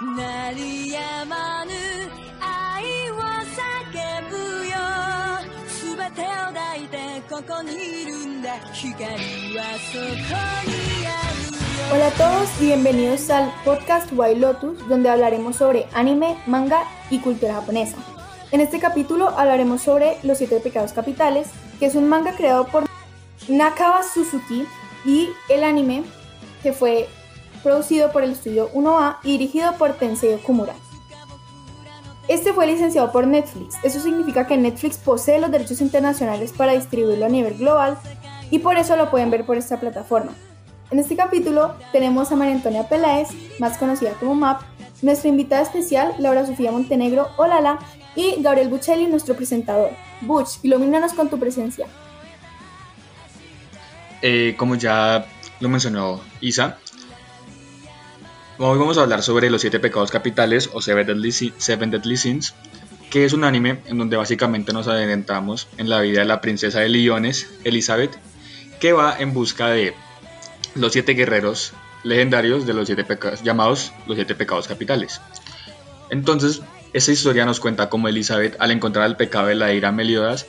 鳴りやまぬ愛を叫ぶよ全てを抱いてここにいるんだ光はそこにあるよ Hola a todos y bienvenidos al podcast White Lotus, donde hablaremos sobre anime, manga y cultura japonesa. En este capítulo hablaremos sobre Los Siete Pecados Capitales, que es un manga creado por Nakawa Suzuki y el anime que fue producido por el estudio 1A y dirigido por Tensei Okumura. Este fue licenciado por Netflix. Eso significa que Netflix posee los derechos internacionales para distribuirlo a nivel global y por eso lo pueden ver por esta plataforma. En este capítulo tenemos a María Antonia Peláez, más conocida como MAP, nuestra invitada especial, Laura Sofía Montenegro, Olala, y Gabriel Buccelli, nuestro presentador. Butch, ilumínanos con tu presencia. Eh, como ya lo mencionó Isa, hoy vamos a hablar sobre los siete pecados capitales o Seven Deadly, Seven Deadly Sins, que es un anime en donde básicamente nos adentramos en la vida de la princesa de Liones, Elizabeth, que va en busca de los siete guerreros legendarios de los siete pecados, llamados los siete pecados capitales. Entonces, esa historia nos cuenta cómo Elizabeth, al encontrar el pecado de la ira Meliodas,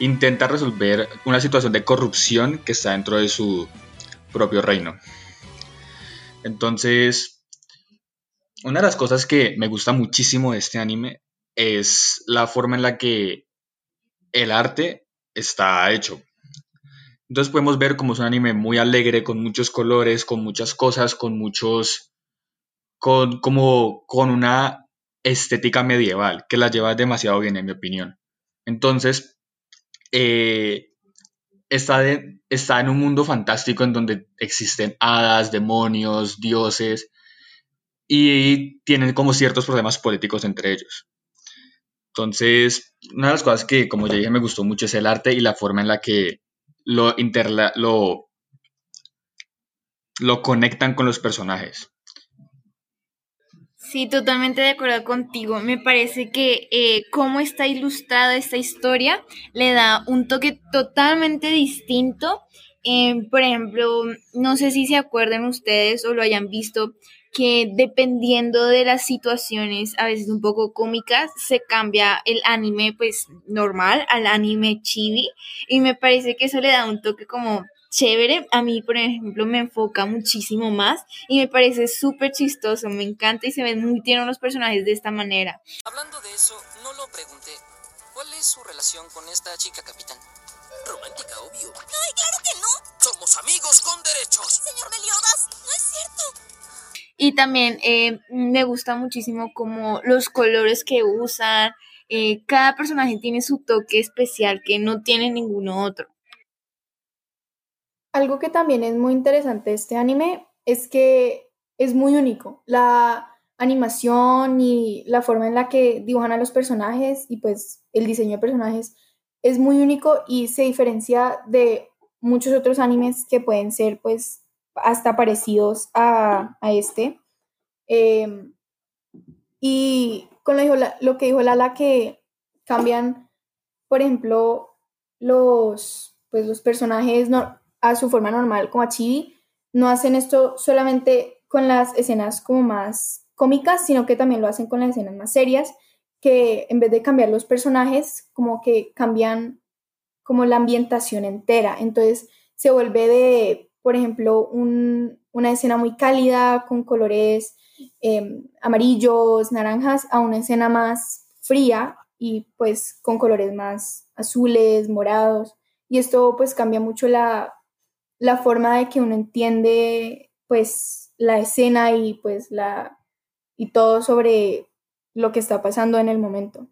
intenta resolver una situación de corrupción que está dentro de su propio reino. Entonces, una de las cosas que me gusta muchísimo de este anime es la forma en la que el arte está hecho. Entonces podemos ver como es un anime muy alegre, con muchos colores, con muchas cosas, con muchos, con como con una estética medieval que la lleva demasiado bien en mi opinión. Entonces, eh, está, de- está en un mundo fantástico en donde existen hadas, demonios, dioses y tienen como ciertos problemas políticos entre ellos. Entonces, una de las cosas que, como ya dije, me gustó mucho es el arte y la forma en la que lo, interla lo, lo conectan con los personajes. Sí, totalmente de acuerdo contigo. Me parece que eh, cómo está ilustrada esta historia le da un toque totalmente distinto. Eh, por ejemplo, no sé si se acuerdan ustedes o lo hayan visto, que dependiendo de las situaciones, a veces un poco cómicas, se cambia el anime pues normal al anime chibi y me parece que eso le da un toque como chévere. A mí, por ejemplo, me enfoca muchísimo más y me parece súper chistoso, me encanta y se ven muy tiernos los personajes de esta manera. Hablando de eso, no lo pregunté. ¿Cuál es su relación con esta chica, capitán? Romántica, obvio. ¡Ay, claro que no! Somos amigos con derechos. Señor Meliodas, no es cierto. Y también eh, me gusta muchísimo como los colores que usan, eh, cada personaje tiene su toque especial que no tiene ninguno otro. Algo que también es muy interesante de este anime es que es muy único. La animación y la forma en la que dibujan a los personajes y pues el diseño de personajes es muy único y se diferencia de muchos otros animes que pueden ser pues hasta parecidos a, a este. Eh, y con lo, lo que dijo Lala que cambian, por ejemplo, los, pues, los personajes no, a su forma normal, como a Chibi, no hacen esto solamente con las escenas como más cómicas, sino que también lo hacen con las escenas más serias, que en vez de cambiar los personajes, como que cambian como la ambientación entera. Entonces se vuelve de, por ejemplo, un- una escena muy cálida con colores eh, amarillos, naranjas, a una escena más fría y pues con colores más azules, morados. Y esto pues cambia mucho la, la forma de que uno entiende pues la escena y pues la y todo sobre lo que está pasando en el momento.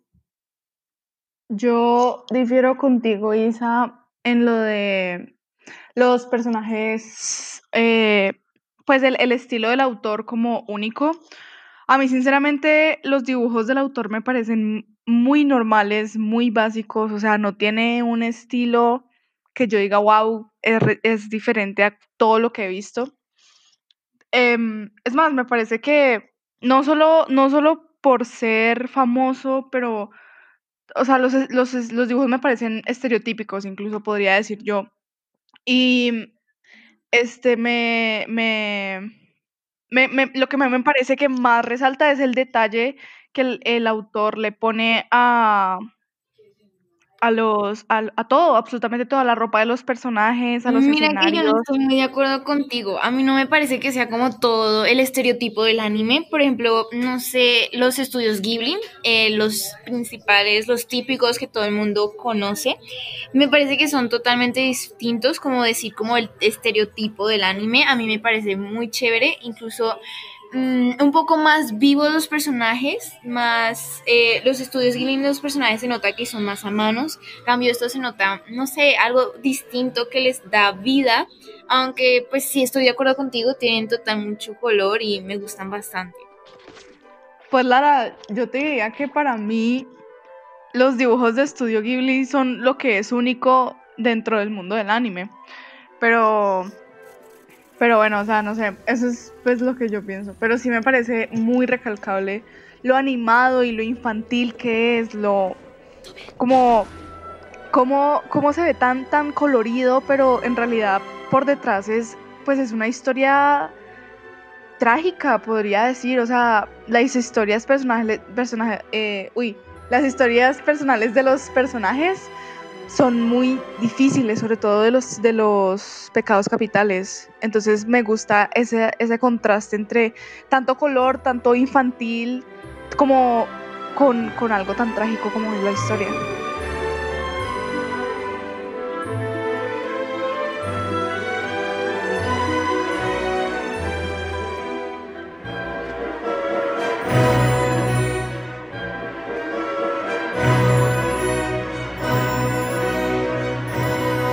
Yo difiero contigo, Isa, en lo de los personajes, eh, pues el, el estilo del autor como único. A mí, sinceramente, los dibujos del autor me parecen muy normales, muy básicos, o sea, no tiene un estilo que yo diga, wow, es, es diferente a todo lo que he visto. Em, es más, me parece que no solo, no solo por ser famoso, pero, o sea, los, los, los dibujos me parecen estereotípicos, incluso podría decir yo. Y este me, me, me, me- lo que me, me parece que más resalta es el detalle que el, el autor le pone a, a los, a, a todo, absolutamente toda la ropa de los personajes, a los Mira que yo escenarios. no estoy muy de acuerdo contigo. A mí no me parece que sea como todo el estereotipo del anime. Por ejemplo, no sé, los estudios Ghibli, eh, los principales, los típicos que todo el mundo conoce, me parece que son totalmente distintos, como decir, como el estereotipo del anime. A mí me parece muy chévere, incluso mm, un poco más vivos los personajes, más eh, los estudios Ghibli, los personajes se nota que son más a manos. Cambio, esto se nota, no sé, algo distinto que les da vida, aunque pues sí estoy de acuerdo contigo, tienen total mucho color y me gustan bastante. Pues Lara, yo te diría que para mí los dibujos de Estudio Ghibli son lo que es único dentro del mundo del anime. Pero, pero bueno, o sea, no sé, eso es pues lo que yo pienso. Pero sí me parece muy recalcable lo animado y lo infantil que es, lo como cómo, cómo se ve tan tan colorido, pero en realidad por detrás es pues es una historia trágica, podría decir. O sea, las historias personales, personaje, eh, uy, las historias personales de los personajes son muy difíciles, sobre todo de los, de los pecados capitales. Entonces me gusta ese, ese contraste entre tanto color, tanto infantil, como con, con algo tan trágico como es la historia.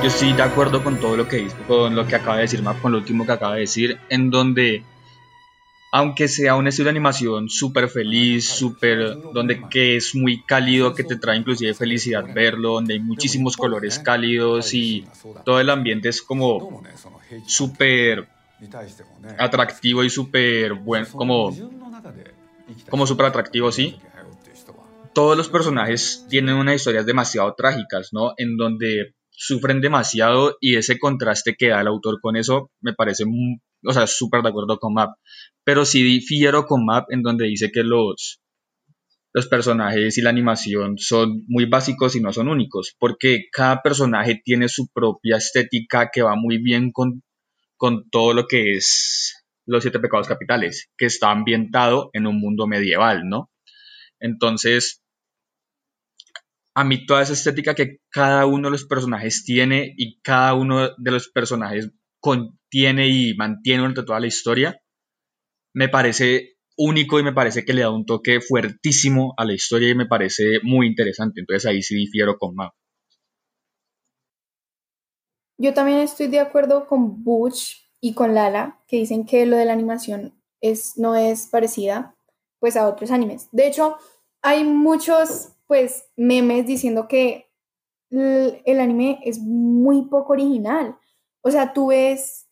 Yo estoy de acuerdo con todo lo que dice, con lo que acaba de decir Map, con lo último que acaba de decir, en donde, aunque sea un estilo de animación súper feliz, súper, donde que es muy cálido, que te trae inclusive felicidad verlo, donde hay muchísimos colores cálidos y todo el ambiente es como súper atractivo y súper bueno, como, como súper atractivo, sí. Todos los personajes tienen unas historias demasiado trágicas, ¿no? En donde sufren demasiado y ese contraste que da el autor con eso me parece, o sea, súper de acuerdo con Map. Pero sí difiero con Map en donde dice que los, los personajes y la animación son muy básicos y no son únicos, porque cada personaje tiene su propia estética que va muy bien con, con todo lo que es los siete pecados capitales, que está ambientado en un mundo medieval, ¿no? Entonces, a mí toda esa estética que cada uno de los personajes tiene y cada uno de los personajes contiene y mantiene durante toda la historia, me parece único y me parece que le da un toque fuertísimo a la historia y me parece muy interesante. Entonces ahí sí difiero con Map. Yo también estoy de acuerdo con Butch y con Lala, que dicen que lo de la animación es, no es parecida pues a otros animes. De hecho, hay muchos pues memes diciendo que el anime es muy poco original. O sea, tú ves,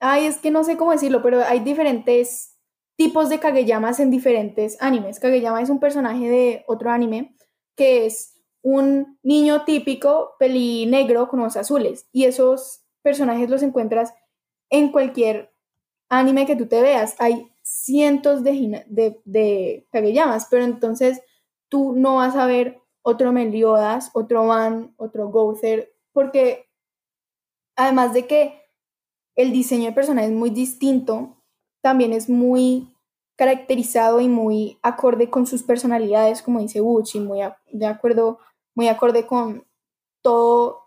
ay, es que no sé cómo decirlo, pero hay diferentes tipos de Kageyamas en diferentes animes. Kageyama es un personaje de otro anime que es un niño típico, peli negro con ojos azules. Y esos personajes los encuentras en cualquier anime que tú te veas. Hay cientos de, de, pero entonces tú no vas a ver otro Meliodas, otro Van, otro Gouther, porque además de que el diseño de personaje es muy distinto, también es muy caracterizado y muy acorde con sus personalidades, como dice Gucci, muy de acuerdo, muy acorde con todo,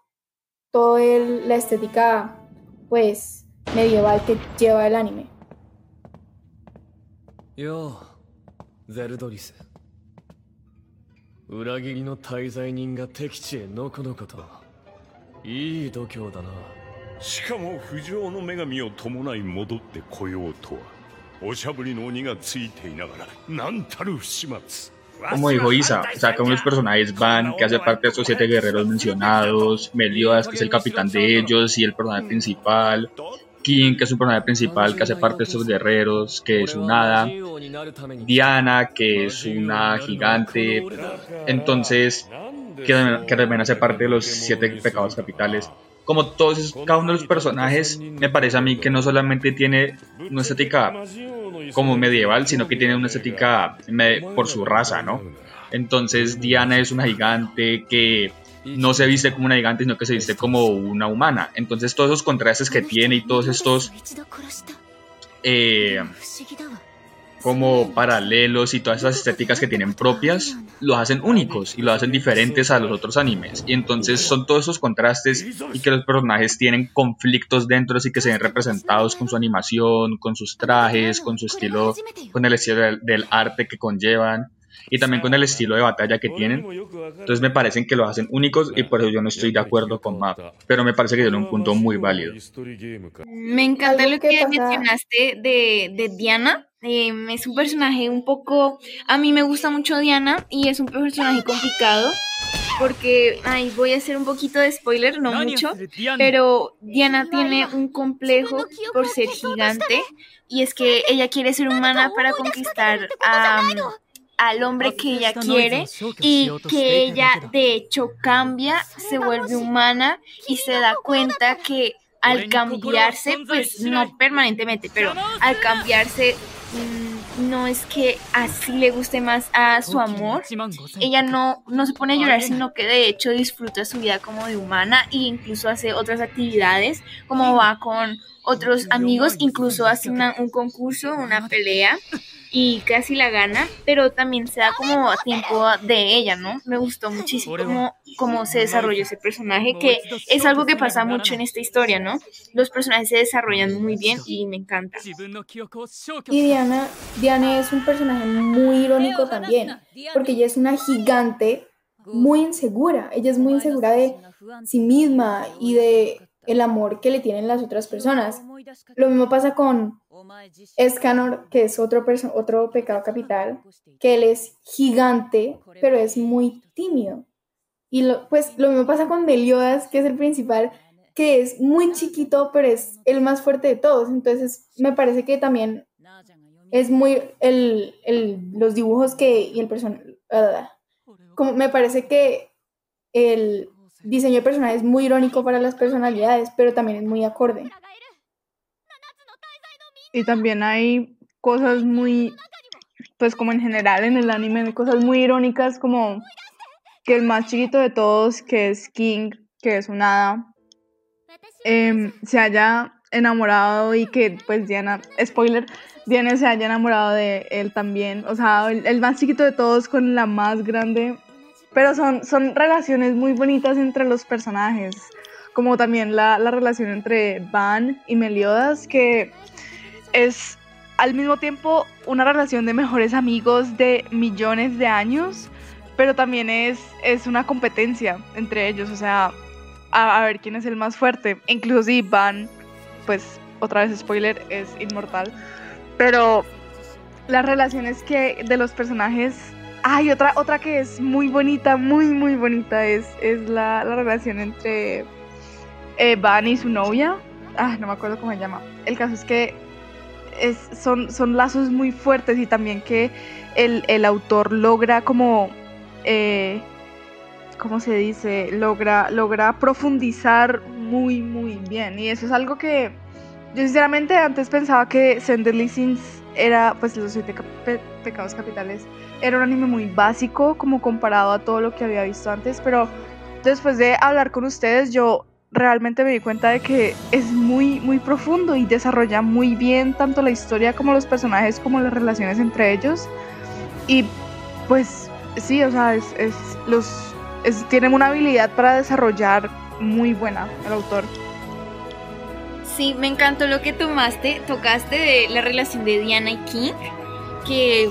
todo la estética pues medieval que lleva el anime. Yo, Zeldoris. 裏切りの滞在人が敵地へのこのこといい度胸だなしかも不浄の女神を伴い戻ってこようとはおしゃぶりの鬼がついていながら何たる不始末 Como dijo Isa, o sea, como los personajes van, que hace parte de estos siete guerreros mencionados, Meliodas, que es el capitán de ellos, y el personaje principal, King, que es un personaje principal que hace parte de estos guerreros, que es un hada, Diana, que es una gigante, entonces, que, también hace parte de los siete pecados capitales. Como todos, cada uno de los personajes, me parece a mí que no solamente tiene una estética como medieval, sino que tiene una estética por su raza, ¿no? Entonces Diana es una gigante que no se viste como una gigante, sino que se viste como una humana. Entonces todos esos contrastes que tiene y todos estos eh, como paralelos y todas esas estéticas que tienen propias, los hacen únicos y los hacen diferentes a los otros animes. Y entonces son todos esos contrastes y que los personajes tienen conflictos dentro y que se ven representados con su animación, con sus trajes, con su estilo, con el estilo del, del arte que conllevan y también con el estilo de batalla que tienen. Entonces me parecen que los hacen únicos y por eso yo no estoy de acuerdo con Map. Pero me parece que tiene un punto muy válido. Me encanta lo que mencionaste de, de Diana. Em, es un personaje un poco... A mí me gusta mucho Diana y es un personaje complicado porque, ay, voy a hacer un poquito de spoiler, no mucho, pero Diana tiene un complejo por ser gigante y es que ella quiere ser humana para conquistar a, al hombre que ella quiere y que ella de hecho cambia, se vuelve humana y se da cuenta que al cambiarse, pues no permanentemente, pero al cambiarse mm, no es que así le guste más a su amor. Ella no, no se pone a llorar, sino que de hecho disfruta su vida como de humana e incluso hace otras actividades, como va con otros amigos, incluso hace una- un concurso, una pelea y casi la gana, pero también se da como tiempo de ella, ¿no? Me gustó muchísimo cómo, cómo se desarrolló ese personaje, que es algo que pasa mucho en esta historia, ¿no? Los personajes se desarrollan muy bien y me encanta. Y Diana, Diana es un personaje muy irónico también, porque ella es una gigante muy insegura. Ella es muy insegura de sí misma y de el amor que le tienen las otras personas. Lo mismo pasa con Escanor, que es otro, otro pecado capital, que él es gigante, pero es muy tímido. Y lo, pues lo mismo pasa con Meliodas, que es el principal, que es muy chiquito, pero es el más fuerte de todos. Entonces me parece que también es muy el, el- los dibujos que y el person ah, como me parece que el diseño de personaje es muy irónico para las personalidades, pero también es muy acorde. Y también hay cosas muy, pues como en general en el anime, cosas muy irónicas como que el más chiquito de todos, que es King, que es un hada, em, se haya enamorado y que pues Diana, spoiler, Diana se haya enamorado de él también. O sea, el, el más chiquito de todos con la más grande. Pero son, son relaciones muy bonitas entre los personajes. Como también la, la relación entre Van y Meliodas, que es al mismo tiempo una relación de mejores amigos de millones de años, pero también es, es una competencia entre ellos, o sea, a, a ver quién es el más fuerte. Incluso si Van, pues otra vez spoiler, es inmortal, pero las relaciones que de los personajes... Hay otra, otra que es muy bonita, muy, muy bonita, es, es la, la relación entre eh, Van y su novia. Ah, no me acuerdo cómo se llama. El caso es que es, son, son lazos muy fuertes y también que el, el autor logra como, eh, ¿cómo se dice? Logra, logra profundizar muy, muy bien. Y eso es algo que yo sinceramente antes pensaba que Send Deadly Sins era, pues los siete pecados capitales, era un anime muy básico como comparado a todo lo que había visto antes, pero después de hablar con ustedes yo realmente me di cuenta de que es muy, muy profundo y desarrolla muy bien tanto la historia como los personajes como las relaciones entre ellos. Y pues sí, o sea, es, es- los, tienen una habilidad para desarrollar muy buena el autor. Sí, me encantó lo que tomaste, tocaste de la relación de Diana y King, que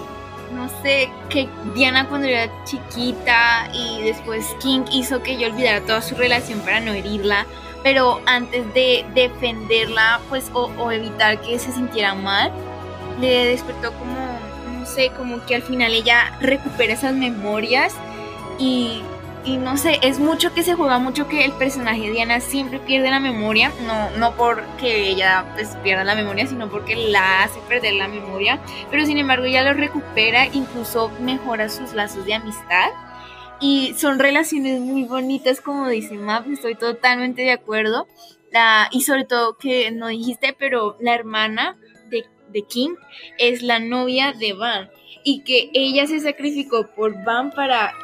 no sé, que Diana cuando era chiquita y después King hizo que yo olvidara toda su relación para no herirla, pero antes de defenderla, pues, o, o evitar que se sintiera mal, le despertó como, no sé, como que al final ella recupera esas memorias y, y no sé, es mucho que se juega mucho que el personaje Diana siempre pierde la memoria, no, no porque ella pues pierda la memoria, sino porque la hace perder la memoria, pero sin embargo ella lo recupera, incluso mejora sus lazos de amistad. Y son relaciones muy bonitas, como dice Map, estoy totalmente de acuerdo. La, y sobre todo que no dijiste, pero la hermana de, de King es la novia de Van y que ella se sacrificó por Van para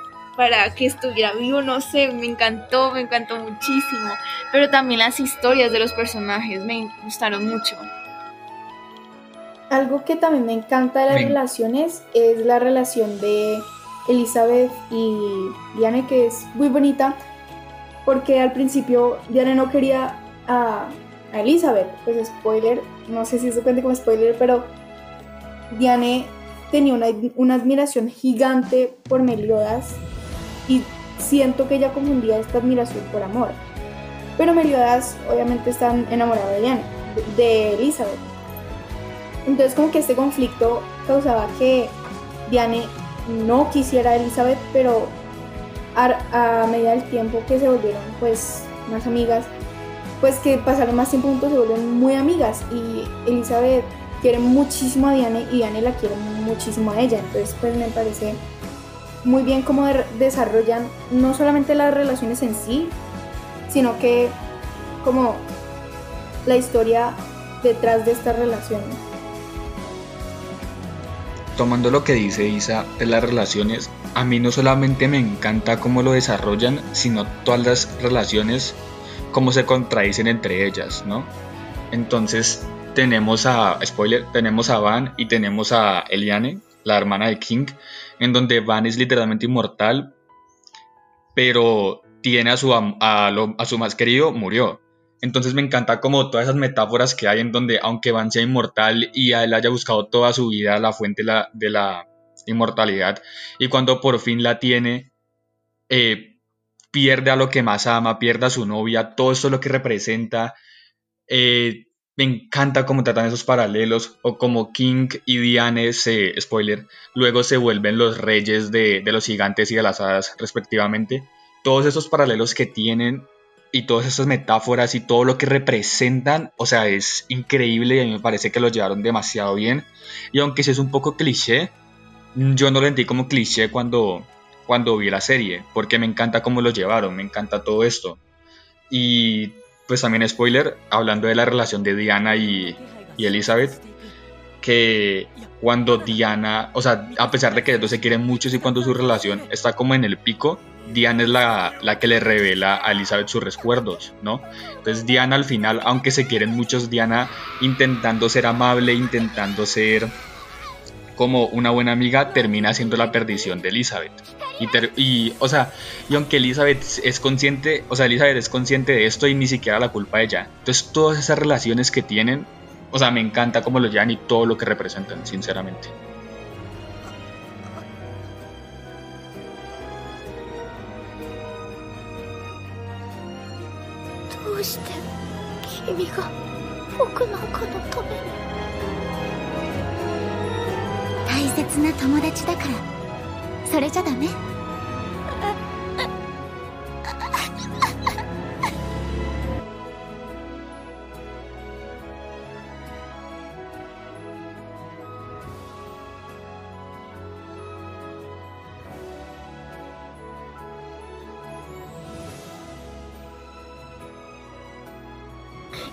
para que estuviera vivo, no sé, me encantó, me encantó muchísimo, pero también las historias de los personajes me gustaron mucho. Algo que también me encanta de las relaciones es la relación de Elizabeth y Diane, que es muy bonita, porque al principio Diane no quería a, a Elizabeth, pues spoiler, no sé si eso cuenta como spoiler, pero Diane tenía una, una admiración gigante por Meliodas y siento que ella confundía esta admiración por amor. Pero Meliodas obviamente está enamorado de Diane, de- de Elizabeth. Entonces como que este conflicto causaba que Diane no quisiera a Elizabeth, pero a, a medida del tiempo que se volvieron pues más amigas, pues que pasaron más tiempo juntos se vuelven muy amigas y Elizabeth quiere muchísimo a Diane y Diane la quiere muchísimo a ella. Entonces pues me parece muy bien cómo de- desarrollan no solamente las relaciones en sí, sino que como la historia detrás de estas relaciones. Tomando lo que dice Isa de las relaciones, a mí no solamente me encanta cómo lo desarrollan, sino todas las relaciones, cómo se contradicen entre ellas, ¿no? Entonces tenemos a, spoiler, tenemos a Van y tenemos a Eliane, la hermana de King, en donde Van es literalmente inmortal, pero tiene a su, a, su más querido, murió. Entonces me encanta como todas esas metáforas que hay en donde aunque Van sea inmortal y a él haya buscado toda su vida la fuente de la, inmortalidad y cuando por fin la tiene, eh, pierde a lo que más ama, pierde a su novia, todo esto es lo que representa. Eh, me encanta cómo tratan esos paralelos o como King y Diane se, spoiler, luego se vuelven los reyes de, de los gigantes y de las hadas respectivamente. Todos esos paralelos que tienen y todas esas metáforas y todo lo que representan, o sea, es increíble y a mí me parece que lo llevaron demasiado bien. Y aunque sí es un poco cliché, yo no lo sentí como cliché cuando, cuando vi la serie, porque me encanta cómo lo llevaron, me encanta todo esto. Y pues también spoiler, hablando de la relación de Diana y, y Elizabeth, que cuando Diana, o sea, a pesar de que ellos se quieren mucho y cuando su relación está como en el pico, Diana es la, la que le revela a Elizabeth sus recuerdos, ¿no? Entonces Diana al final, aunque se quieren muchos, Diana intentando ser amable, intentando ser como una buena amiga, termina siendo la perdición de Elizabeth. Y, o sea, y aunque Elizabeth es consciente, o sea, Elizabeth es consciente de esto y ni siquiera la culpa de ella. Entonces todas esas relaciones que tienen, o sea, me encanta cómo lo llevan y todo lo que representan, sinceramente. どう切な友達だから。それじゃダメ。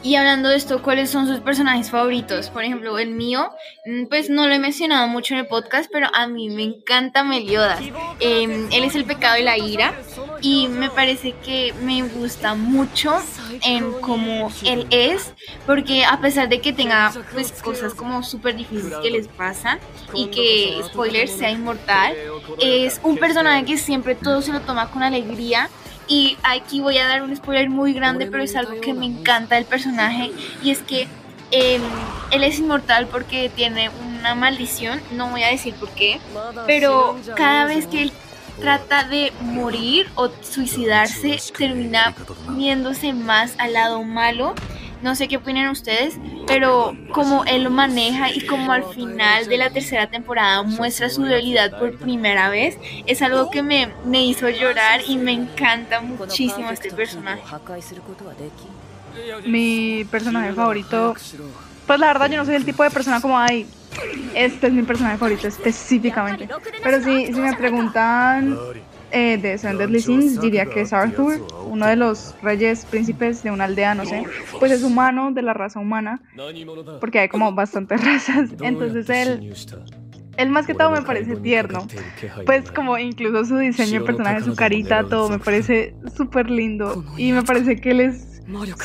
Y hablando de esto, ¿cuáles son sus personajes favoritos? Por ejemplo, el mío, mm, pues no lo he mencionado mucho en el podcast, pero a mí me encanta Meliodas. Eh, él es el pecado y la ira y me parece que me gusta mucho en cómo él es, porque a pesar de que tenga pues cosas como súper difíciles que les pasan y que, spoiler, sea inmortal, es un personaje que siempre todo se lo toma con alegría y aquí voy a dar un spoiler muy grande, pero es algo que me encanta del personaje. Y es que eh, él es inmortal porque tiene una maldición. No voy a decir por qué. Pero cada vez que él trata de morir o suicidarse, termina viéndose más al lado malo. No sé qué opinan ustedes, pero como él lo maneja y como al final de la tercera temporada muestra su debilidad por primera vez, es algo que me, me hizo llorar y me encanta muchísimo este personaje. Mi personaje favorito, pues la verdad yo no soy el tipo de persona como ay, este es mi personaje favorito específicamente. Pero sí, si me preguntan eh, de Seven Deadly Sins diría que es Arthur, uno de los reyes príncipes de una aldea, no sé. Pues es humano, de la raza humana, porque hay como bastantes razas. Entonces él, él más que todo me parece tierno. Pues como incluso su diseño de personaje, su carita, todo me parece súper lindo. Y me parece que él es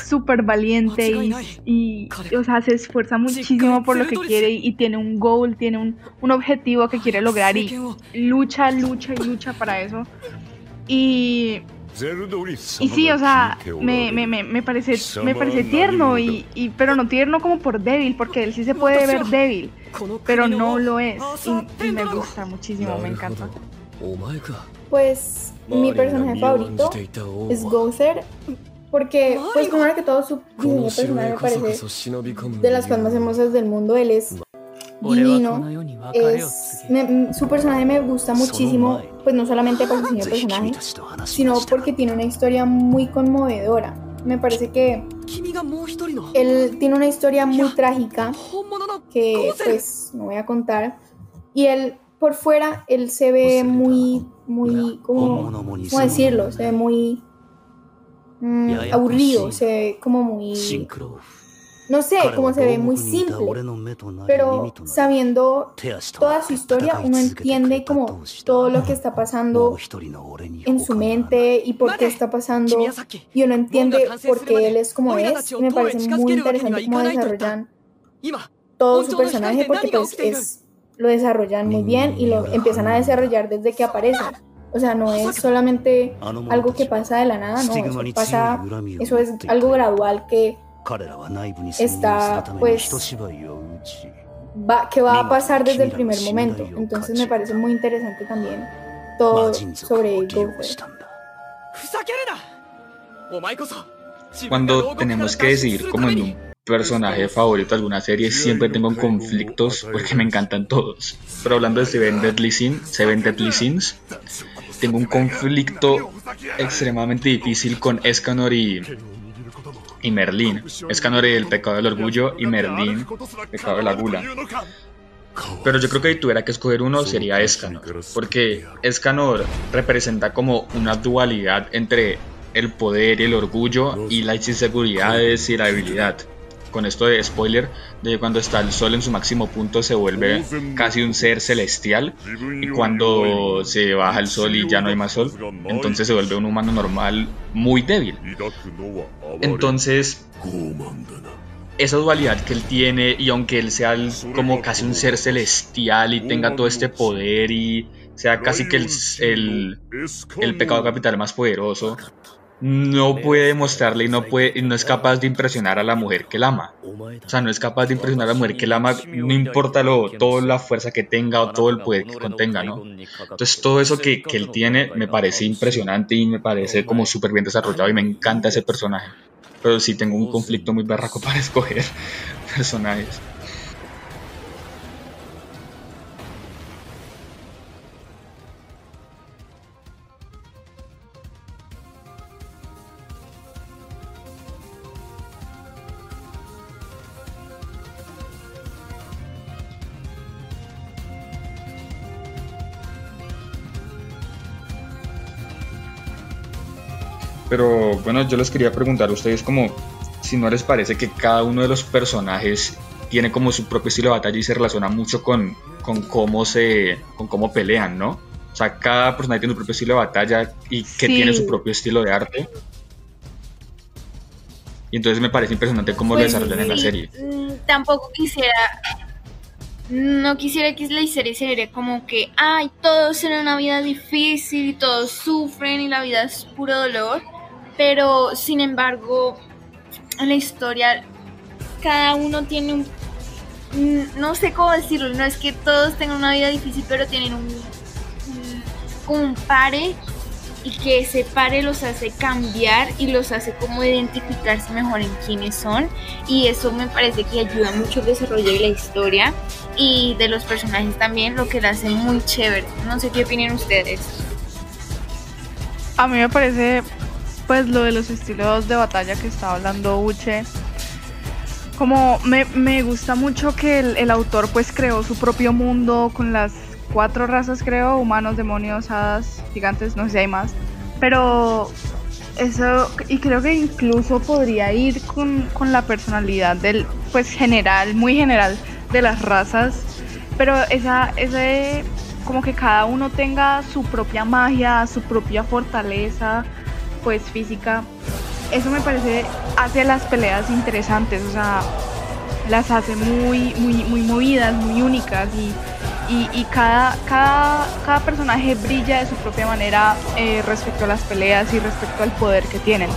súper valiente y, y, o sea, se esfuerza muchísimo por lo que quiere y, y tiene un goal, tiene un, un, objetivo que quiere lograr y lucha, lucha y lucha para eso. Y, y sí, o sea, me, me, me, me parece, me parece tierno, y, y, pero no tierno como por débil, porque él sí se puede ver débil, pero no lo es. Y, y me gusta muchísimo, me encanta. Pues mi personaje favorito es Gozer porque, pues, primero que todo, su diseño personal me parece de las cosas más hermosas del mundo. Él es divino. Es, me, su personaje me gusta muchísimo, pues, no solamente por su diseño personaje, sino porque tiene una historia muy conmovedora. Me parece que él tiene una historia muy trágica que, pues, no voy a contar. Y él, por fuera, él se ve muy, muy, como, ¿cómo decirlo? Se ve muy mm, aburrido, se ve como muy... No sé, como se ve muy simple, pero sabiendo toda su historia, uno entiende como todo lo que está pasando en su mente y por qué está pasando, y uno entiende por qué él es como es, y me parece muy interesante cómo desarrollan todo su personaje, porque pues es, lo desarrollan muy bien y lo empiezan a desarrollar desde que aparece. O sea, no es solamente algo que pasa de la nada, no, eso pasa, eso es algo gradual que está, pues, va, que va a pasar desde el primer momento. Entonces me parece muy interesante también todo sobre Gopher. Cuando tenemos que decidir como en un personaje favorito de alguna serie, siempre tengo conflictos porque me encantan todos. Pero hablando de Seven Deadly Sins, Seven Deadly Sins tengo un conflicto extremadamente difícil con Escanor y, y Merlín. Escanor el pecado del orgullo y Merlín pecado de la gula. Pero yo creo que si tuviera que escoger uno sería Escanor, porque Escanor representa como una dualidad entre el poder y el orgullo y las inseguridades y la habilidad con esto de spoiler, de cuando está el sol en su máximo punto se vuelve casi un ser celestial y cuando se baja el sol y ya no hay más sol, entonces se vuelve un humano normal muy débil. Entonces, esa dualidad que él tiene y aunque él sea como casi un ser celestial y tenga todo este poder y sea casi que el, el, el pecado capital más poderoso, no puede demostrarle y no, puede, no es capaz de impresionar a la mujer que él ama. O sea, no es capaz de impresionar a la mujer que él ama, no importa lo, toda la fuerza que tenga o todo el poder que contenga, ¿no? Entonces, todo eso que, que él tiene me parece impresionante y me parece como súper bien desarrollado y me encanta ese personaje. Pero sí tengo un conflicto muy barraco para escoger personajes. Pero bueno, yo les quería preguntar a ustedes como si no les parece que cada uno de los personajes tiene como su propio estilo de batalla y se relaciona mucho con, con cómo se con cómo pelean, ¿no? O sea, cada personaje tiene su propio estilo de batalla y que Sí. tiene su propio estilo de arte. Y entonces me parece impresionante cómo lo Pues desarrollan en la serie. mm, Tampoco quisiera. No quisiera que la serie sería como que, ay, todos tienen una vida difícil y todos sufren y la vida es puro dolor. Pero sin embargo, en la historia, cada uno tiene un. mm, No sé cómo decirlo, no es que todos tengan una vida difícil, pero tienen un. un- pare y que ese pare los hace cambiar y los hace como identificarse mejor en quiénes son y eso me parece que ayuda mucho al desarrollo de la historia y de los personajes también, lo que la hace muy chévere. No sé qué opinan ustedes. A mí me parece, pues, lo de los estilos de batalla que estaba hablando Uche. Como me, me gusta mucho que el, el autor, pues, creó su propio mundo con las cuatro razas, creo, humanos, demonios, hadas, gigantes, no sé si hay más. Pero eso, y creo que incluso podría ir con, con la personalidad del, pues general, muy general, de las razas. Pero esa, ese, como que cada uno tenga su propia magia, su propia fortaleza, pues física. Eso me parece, hace las peleas interesantes, o sea, las hace muy, muy, muy movidas, muy únicas y, y, cada, cada, cada personaje brilla de su propia manera eh, respecto a las peleas y respecto al poder que tienen.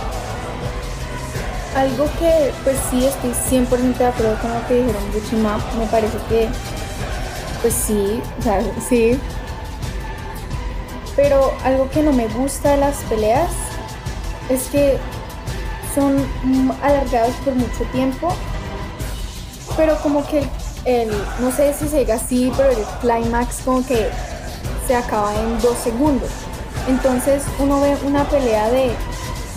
Algo que pues sí estoy 100% de acuerdo con lo que dijeron de Chimap, me parece que pues sí, o sea, sí. Pero algo que no me gusta de las peleas es que son alargados por mucho tiempo, pero como que el, no sé si se diga así, pero el climax como que se acaba en dos segundos. Entonces uno ve una pelea de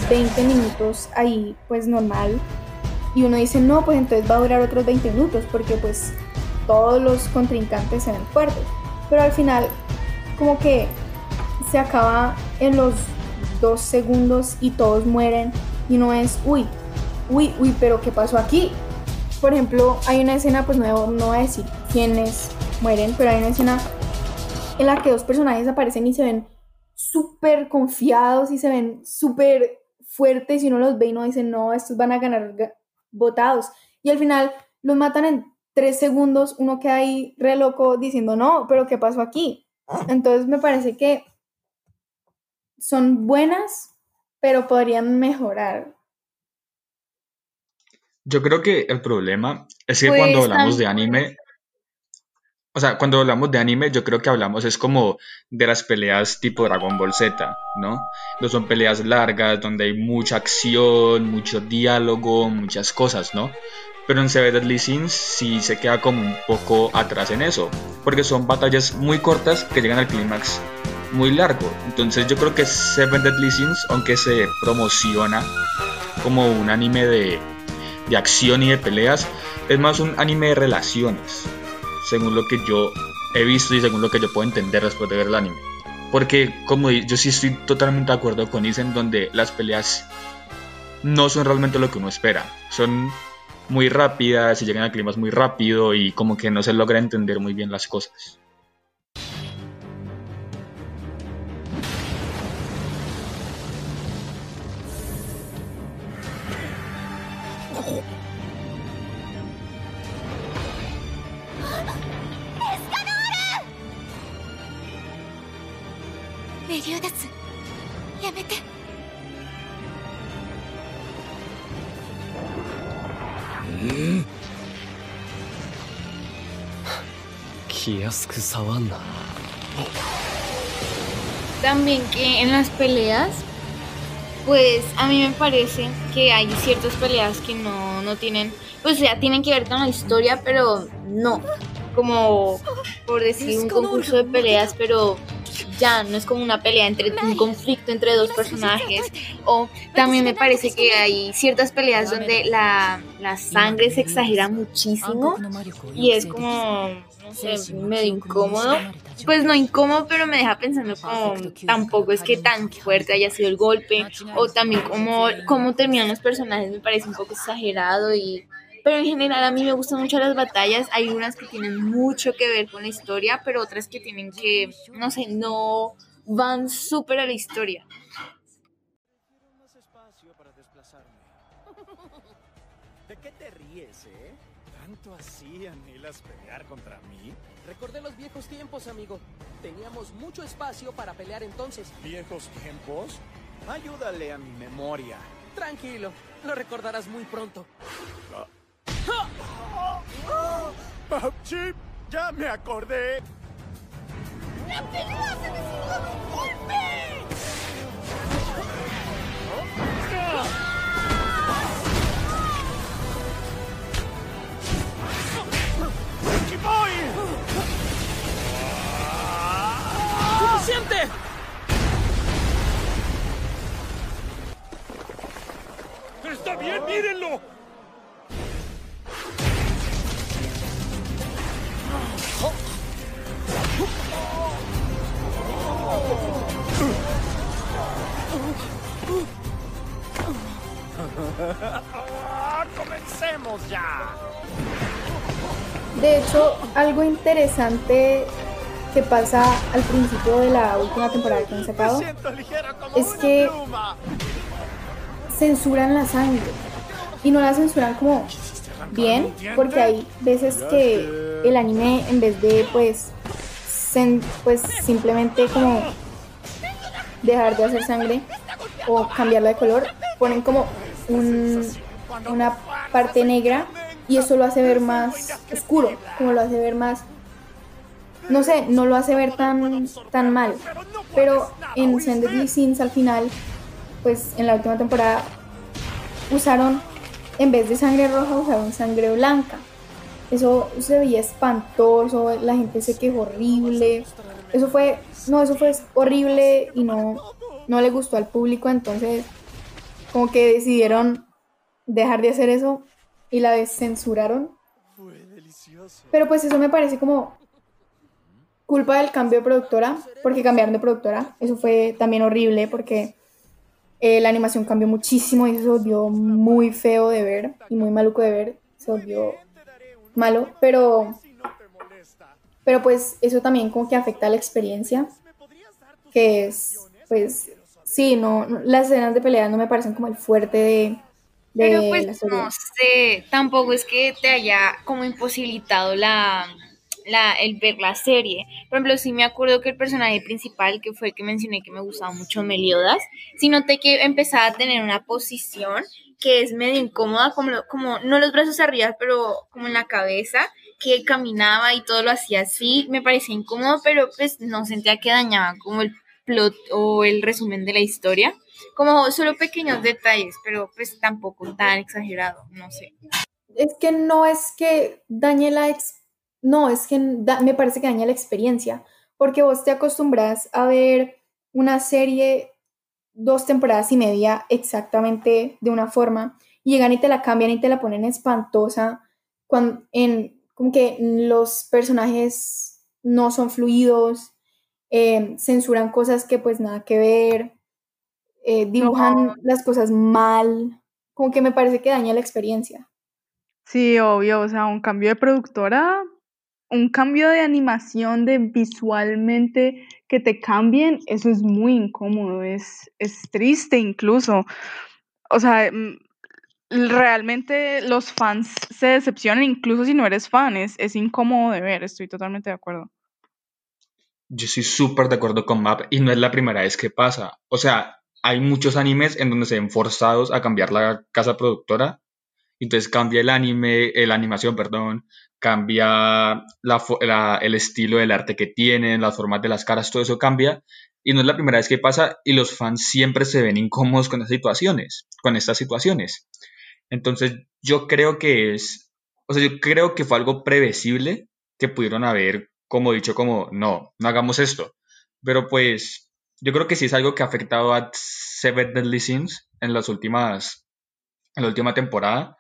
20 minutos ahí, pues normal, y uno dice, no, pues entonces va a durar otros 20 minutos, porque pues todos los contrincantes ven fuertes. Pero al final, como que se acaba en los dos segundos y todos mueren, y uno es, uy, uy, uy, pero ¿qué pasó aquí? Por ejemplo, hay una escena, pues no, no voy a decir quiénes mueren, pero hay una escena en la que dos personajes aparecen y se ven súper confiados y se ven súper fuertes y uno los ve y uno dice, no, estos van a ganar ga- votados. Y al final los matan en tres segundos, uno queda ahí re loco diciendo, no, pero ¿qué pasó aquí? Entonces me parece que son buenas, pero podrían mejorar. Yo creo que el problema es que Pues, cuando hablamos de anime, o sea, cuando hablamos de anime, yo creo que hablamos es como de las peleas tipo Dragon Ball Z, ¿no? No son peleas largas, donde hay mucha acción, mucho diálogo, muchas cosas, ¿no? Pero en Seven Deadly Sins sí se queda como un poco atrás en eso, porque son batallas muy cortas que llegan al clímax muy largo. Entonces yo creo que Seven Deadly Sins, aunque se promociona como un anime de, de acción y de peleas, es más un anime de relaciones, según lo que yo he visto y según lo que yo puedo entender después de ver el anime. Porque como yo sí estoy totalmente de acuerdo con Isen, donde las peleas no son realmente lo que uno espera. Son muy rápidas y llegan a climas muy rápido y como que no se logra entender muy bien las cosas.「peleas, pues a mí me parece que hay ciertas peleas que no, no tienen, pues sea, tienen que ver con la historia, pero no. Como por decir un concurso de peleas, pero ya no es como una pelea entre un conflicto entre dos personajes. O también me parece que hay ciertas peleas donde la, la sangre se exagera muchísimo y es como, no sé, medio incómodo. Pues no incómodo, pero me deja pensando como tampoco es que tan fuerte haya sido el golpe o también como, como terminan los personajes me parece un poco exagerado y pero en general a mí me gustan mucho las batallas, hay unas que tienen mucho que ver con la historia, pero otras que tienen que, no sé, no van súper a la historia. más espacio para desplazarme. ¿De qué te ríes, eh? ¿Tanto así anhelas pelear contra mí? Recordé los viejos tiempos, amigo. Teníamos mucho espacio para pelear entonces. ¿Viejos tiempos? Ayúdale a mi memoria. Tranquilo, lo recordarás muy pronto. Ah, Chip, ya me acordé. ¡La pelea se decidió de un golpe! ¡Chipoy! ¡Suficiente! ¡Está bien, mírenlo! ¡Comencemos ya! De hecho, algo interesante que pasa al principio de la última temporada que han sacado es que censuran la sangre. Y no la censuran como bien porque hay veces que el anime en vez de pues sen- pues simplemente como dejar de hacer sangre o cambiarla de color ponen como un- una parte negra y eso lo hace ver más oscuro como lo hace ver más no sé, no lo hace ver tan, tan mal. Pero en Send Deadly Sins al final, pues en la última temporada, usaron, en vez de sangre roja, usaron sangre blanca. Eso se veía espantoso, la gente se quejó horrible. Eso fue, no, eso fue horrible y no, no le gustó al público, entonces como que decidieron dejar de hacer eso y la descensuraron. Pero pues eso me parece como culpa del cambio de productora, porque cambiaron de productora. Eso fue también horrible porque eh, la animación cambió muchísimo y eso se volvió muy feo de ver y muy maluco de ver. Se volvió malo, pero, pero pues eso también como que afecta a la experiencia, que es, pues, sí, no, no- las escenas de pelea no me parecen como el fuerte de, de Pero pues no sé, tampoco es que te haya como imposibilitado la, la, el ver la serie. Por ejemplo, sí me acuerdo que el personaje principal, que fue el que mencioné que me gustaba mucho, Meliodas, sí noté que empezaba a tener una posición que es medio incómoda, como, como no los brazos arriba, pero como en la cabeza, que caminaba y todo lo hacía así, me parecía incómodo, pero pues no sentía que dañaba como el plot o el resumen de la historia, como solo pequeños detalles, pero pues tampoco tan exagerado, no sé. Es que no es que dañe la ex... No, es que da- me parece que daña la experiencia, porque vos te acostumbras a ver una serie dos temporadas y media exactamente de una forma y llegan y te la cambian y te la ponen espantosa cuando en como que los personajes no son fluidos, eh, censuran cosas que pues nada que ver, eh, dibujan las cosas mal, como que me parece que daña la experiencia. Sí, obvio, o sea, un cambio de productora, un cambio de animación, de visualmente que te cambien, eso es muy incómodo, es, es triste incluso. O sea, mm, realmente los fans se decepcionan, incluso si no eres fan, es, es incómodo de ver, estoy totalmente de acuerdo. Yo estoy súper de acuerdo con Map y no es la primera vez que pasa. O sea, hay muchos animes en donde se ven forzados a cambiar la casa productora. Entonces cambia el anime, eh, la animación, perdón, cambia el estilo del arte que tienen, las formas de las caras, todo eso cambia. Y no es la primera vez que pasa y los fans siempre se ven incómodos con estas situaciones, con estas situaciones. Entonces yo creo que es, o sea, yo creo que fue algo previsible que pudieron haber como dicho como, no, no hagamos esto. Pero pues yo creo que sí es algo que ha afectado a Seven Deadly Sins en las últimas, en la última temporada.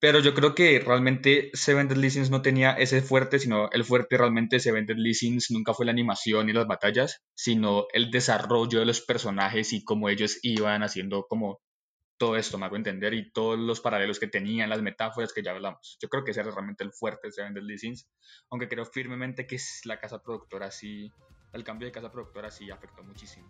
Pero yo creo que realmente Seven Deadly Sins no tenía ese fuerte, sino el fuerte realmente de Seven Deadly Sins nunca fue la animación y las batallas, sino el desarrollo de los personajes y cómo ellos iban haciendo como todo esto, me hago entender, y todos los paralelos que tenían, las metáforas que ya hablamos. Yo creo que ese era realmente el fuerte de Seven Deadly Sins, aunque creo firmemente que la casa productora sí, el cambio de casa productora sí afectó muchísimo.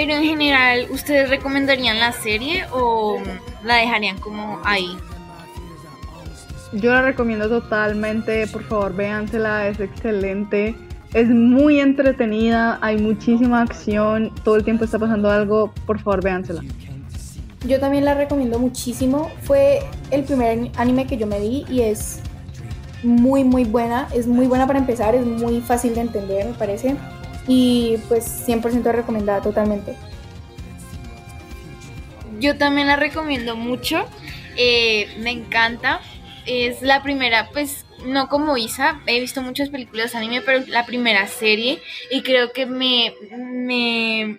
Pero en general, ¿ustedes recomendarían la serie o la dejarían como ahí? Yo la recomiendo totalmente, por favor véansela, es excelente, es muy entretenida, hay muchísima acción, todo el tiempo está pasando algo, por favor véansela. Yo también la recomiendo muchísimo. Fue el primer anime que yo me vi y es muy muy buena. Es muy buena para empezar, es muy fácil de entender, me parece. Y pues 100% recomendada totalmente. Yo también la recomiendo mucho Eh, me encanta. Es la primera, pues no como Isa, he visto muchas películas anime, pero la primera serie y creo que me, me,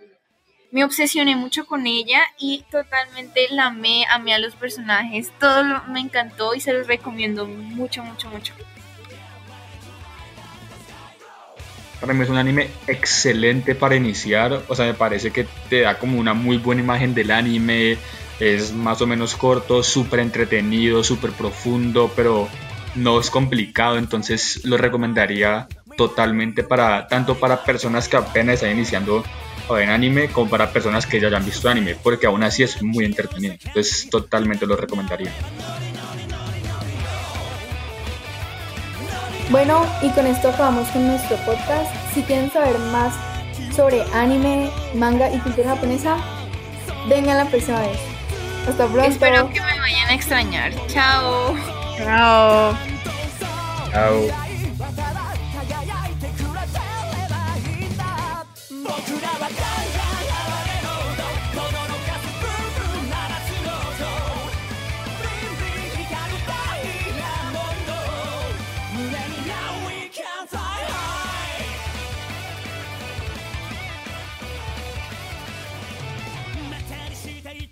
me obsesioné mucho con ella y totalmente la amé, amé a los personajes, todo lo- me encantó y se los recomiendo mucho, mucho, mucho. Para mí es un anime excelente para iniciar, o sea, me parece que te da como una muy buena imagen del anime, es más o menos corto, súper entretenido, súper profundo, pero no es complicado, entonces lo recomendaría totalmente para tanto para personas que apenas están iniciando ver anime como para personas que ya hayan visto anime, porque aún así es muy entretenido, entonces totalmente lo recomendaría. Bueno, y con esto acabamos con nuestro podcast. Si quieren saber más sobre anime, manga y cultura japonesa, vengan la próxima vez. Hasta pronto. Espero que me vayan a extrañar. Chao. Chao. Chao. 僕らは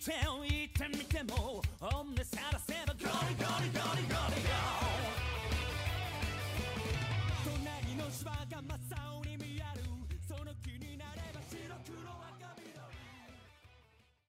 Town.